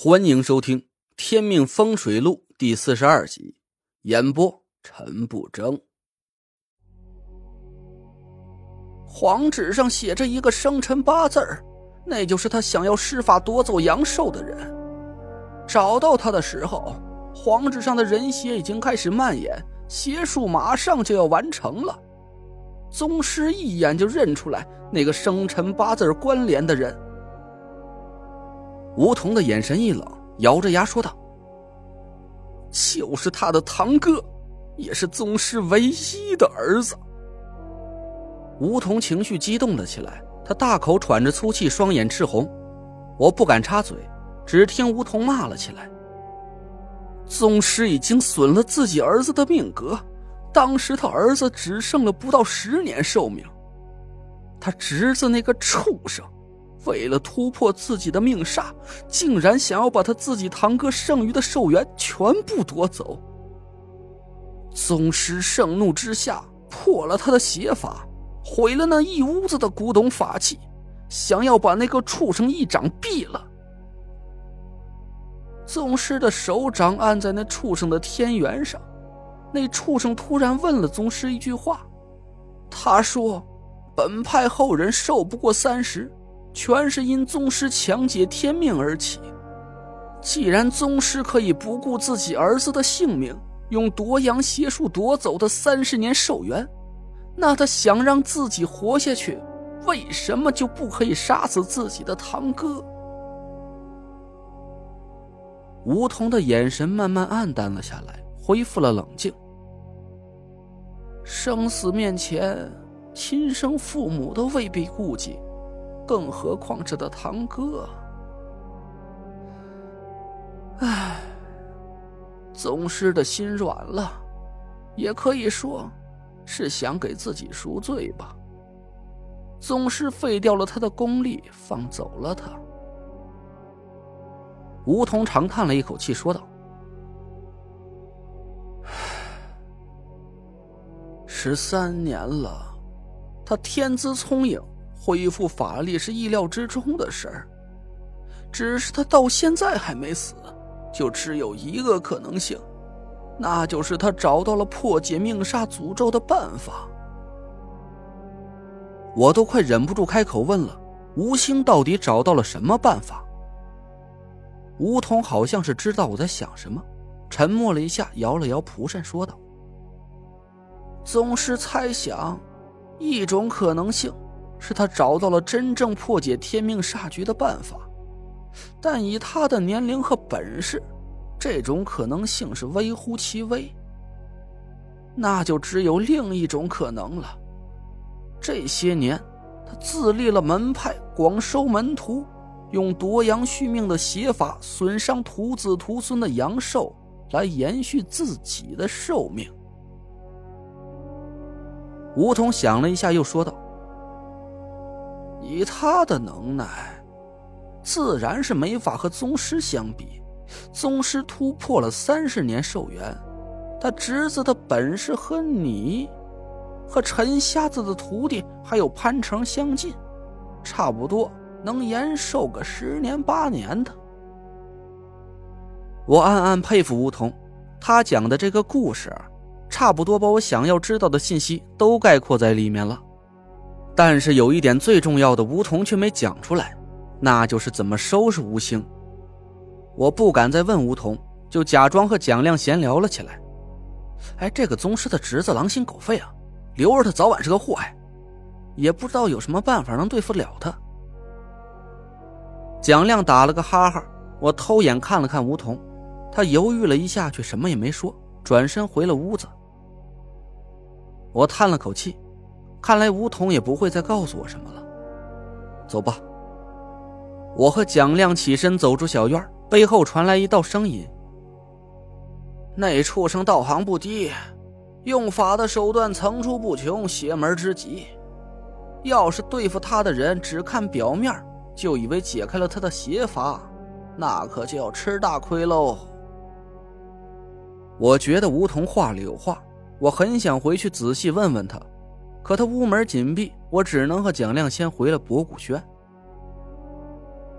欢迎收听《天命风水录》第四十二集，演播陈不争。黄纸上写着一个生辰八字儿，那就是他想要施法夺走阳寿的人。找到他的时候，黄纸上的人血已经开始蔓延，邪术马上就要完成了。宗师一眼就认出来那个生辰八字关联的人。吴桐的眼神一冷，咬着牙说道：“就是他的堂哥，也是宗师唯一的儿子。”吴桐情绪激动了起来，他大口喘着粗气，双眼赤红。我不敢插嘴，只听吴桐骂了起来：“宗师已经损了自己儿子的命格，当时他儿子只剩了不到十年寿命，他侄子那个畜生！”为了突破自己的命煞，竟然想要把他自己堂哥剩余的寿元全部夺走。宗师盛怒之下，破了他的邪法，毁了那一屋子的古董法器，想要把那个畜生一掌毙了。宗师的手掌按在那畜生的天元上，那畜生突然问了宗师一句话，他说：“本派后人寿不过三十。”全是因宗师强解天命而起。既然宗师可以不顾自己儿子的性命，用夺阳邪术夺走的三十年寿元，那他想让自己活下去，为什么就不可以杀死自己的堂哥？梧桐的眼神慢慢暗淡了下来，恢复了冷静。生死面前，亲生父母都未必顾及。更何况是他堂哥。唉，宗师的心软了，也可以说是想给自己赎罪吧。宗师废掉了他的功力，放走了他。梧桐长叹了一口气，说道：“十三年了，他天资聪颖。”恢复法力是意料之中的事儿，只是他到现在还没死，就只有一个可能性，那就是他找到了破解命煞诅咒的办法。我都快忍不住开口问了：吴兴到底找到了什么办法？吴桐好像是知道我在想什么，沉默了一下，摇了摇蒲扇，说道：“宗师猜想，一种可能性。”是他找到了真正破解天命煞局的办法，但以他的年龄和本事，这种可能性是微乎其微。那就只有另一种可能了。这些年，他自立了门派，广收门徒，用夺阳续命的邪法损伤徒子徒孙的阳寿，来延续自己的寿命。梧桐想了一下，又说道。以他的能耐，自然是没法和宗师相比。宗师突破了三十年寿元，他侄子的本事和你，和陈瞎子的徒弟还有潘成相近，差不多能延寿个十年八年的。我暗暗佩服梧桐，他讲的这个故事，差不多把我想要知道的信息都概括在里面了。但是有一点最重要的，吴桐却没讲出来，那就是怎么收拾吴兴。我不敢再问吴桐，就假装和蒋亮闲聊了起来。哎，这个宗师的侄子狼心狗肺啊，留着他早晚是个祸害，也不知道有什么办法能对付了他。蒋亮打了个哈哈，我偷眼看了看吴桐，他犹豫了一下，却什么也没说，转身回了屋子。我叹了口气。看来吴桐也不会再告诉我什么了。走吧。我和蒋亮起身走出小院，背后传来一道声音：“那畜生道行不低，用法的手段层出不穷，邪门之极。要是对付他的人只看表面，就以为解开了他的邪法，那可就要吃大亏喽。”我觉得吴桐话里有话，我很想回去仔细问问他。可他屋门紧闭，我只能和蒋亮先回了博古轩。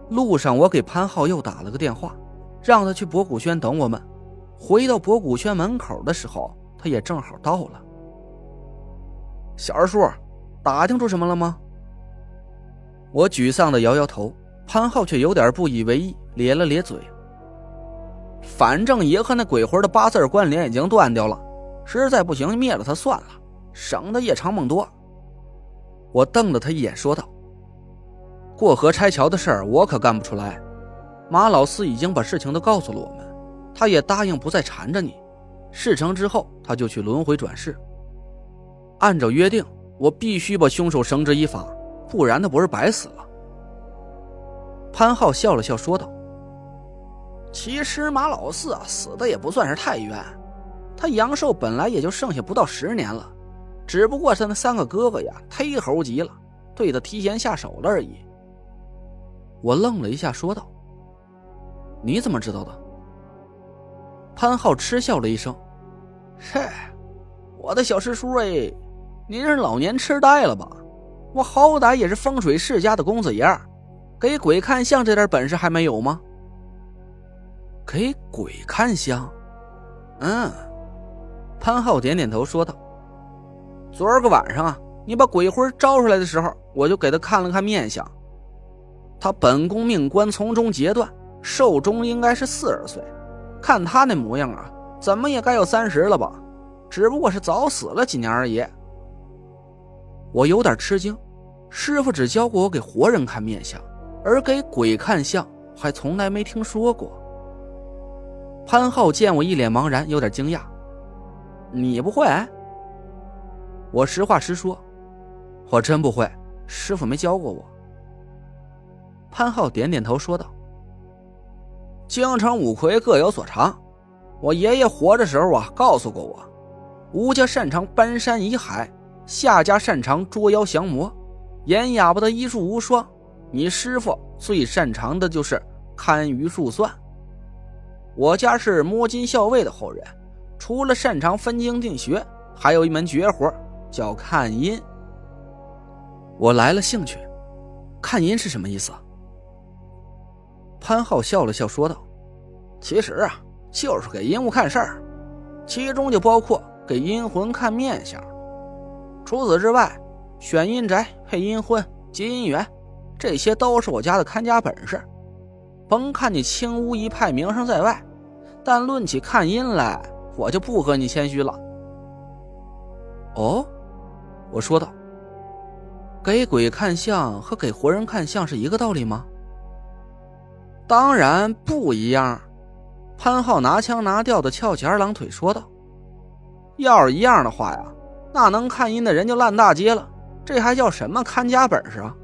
路上，我给潘浩又打了个电话，让他去博古轩等我们。回到博古轩门口的时候，他也正好到了。小二叔，打听出什么了吗？我沮丧的摇摇头，潘浩却有点不以为意，咧了咧嘴。反正爷和那鬼魂的八字关联已经断掉了，实在不行灭了他算了，省得夜长梦多。我瞪了他一眼，说道：“过河拆桥的事儿，我可干不出来。马老四已经把事情都告诉了我们，他也答应不再缠着你。事成之后，他就去轮回转世。按照约定，我必须把凶手绳之以法，不然他不是白死了。”潘浩笑了笑，说道。其实马老四啊，死的也不算是太冤，他阳寿本来也就剩下不到十年了，只不过是那三个哥哥呀，忒猴急了，对他提前下手了而已。我愣了一下，说道：“你怎么知道的？”潘浩嗤笑了一声：“嗨，我的小师叔哎，您是老年痴呆了吧？我好歹也是风水世家的公子爷，给鬼看相这点本事还没有吗？”给鬼看相，嗯，潘浩点点头说道：“昨儿个晚上啊，你把鬼魂招出来的时候，我就给他看了看面相。他本宫命官从中截断，寿终应该是四十岁，看他那模样啊，怎么也该有三十了吧？只不过是早死了几年而已。”我有点吃惊，师傅只教过我给活人看面相，而给鬼看相还从来没听说过。潘浩见我一脸茫然，有点惊讶：“你不会？”我实话实说：“我真不会，师傅没教过我。”潘浩点点头，说道：“京城五魁各有所长，我爷爷活着时候啊，告诉过我，吴家擅长搬山移海，夏家擅长捉妖降魔，严哑巴的医术无双，你师傅最擅长的就是堪舆术算。”我家是摸金校尉的后人，除了擅长分经定穴，还有一门绝活，叫看阴。我来了兴趣，看阴是什么意思？潘浩笑了笑说道：“其实啊，就是给阴物看事儿，其中就包括给阴魂看面相。除此之外，选阴宅、配阴婚、结姻缘，这些都是我家的看家本事。甭看你青乌一派名声在外。”但论起看阴来，我就不和你谦虚了。哦，我说道。给鬼看相和给活人看相是一个道理吗？当然不一样。潘浩拿腔拿调的翘起二郎腿说道：“要是一样的话呀，那能看阴的人就烂大街了。这还叫什么看家本事啊？”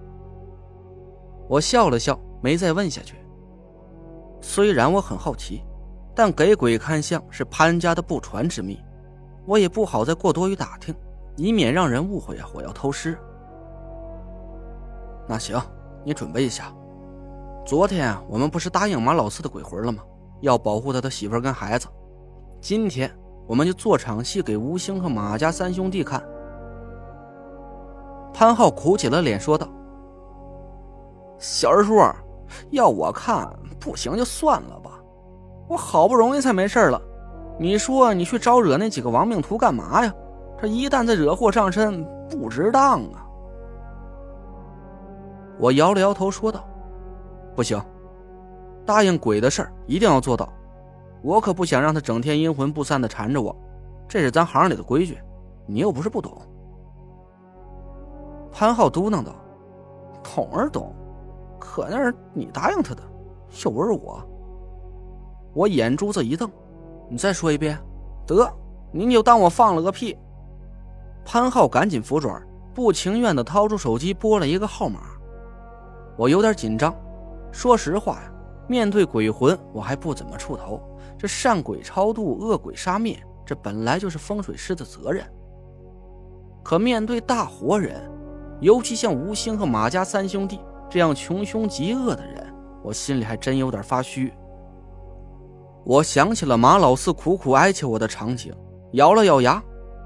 我笑了笑，没再问下去。虽然我很好奇。但给鬼看相是潘家的不传之秘，我也不好再过多于打听，以免让人误会！我要偷师。那行，你准备一下。昨天我们不是答应马老四的鬼魂了吗？要保护他的媳妇跟孩子。今天我们就做场戏给吴兴和马家三兄弟看。潘浩苦起了脸说道：“小二叔，要我看不行就算了吧。”我好不容易才没事了，你说你去招惹那几个亡命徒干嘛呀？这一旦再惹祸上身，不值当啊！我摇了摇头说道：“不行，答应鬼的事儿一定要做到。我可不想让他整天阴魂不散的缠着我，这是咱行里的规矩，你又不是不懂。”潘浩嘟囔道：“懂是懂，可那是你答应他的，又不是我。”我眼珠子一瞪，你再说一遍，得，您就当我放了个屁。潘浩赶紧服软，不情愿的掏出手机拨了一个号码。我有点紧张，说实话呀，面对鬼魂我还不怎么出头。这善鬼超度，恶鬼杀灭，这本来就是风水师的责任。可面对大活人，尤其像吴兴和马家三兄弟这样穷凶极恶的人，我心里还真有点发虚。我想起了马老四苦苦哀求我的场景，咬了咬牙，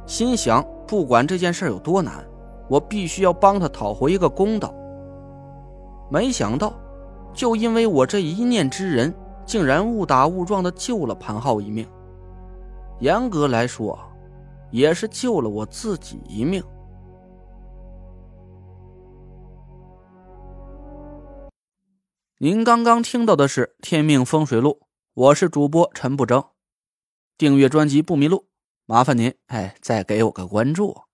心想：不管这件事有多难，我必须要帮他讨回一个公道。没想到，就因为我这一念之仁，竟然误打误撞的救了潘浩一命。严格来说，也是救了我自己一命。您刚刚听到的是《天命风水录》，我是主播陈不争。订阅专辑不迷路，麻烦您哎，再给我个关注。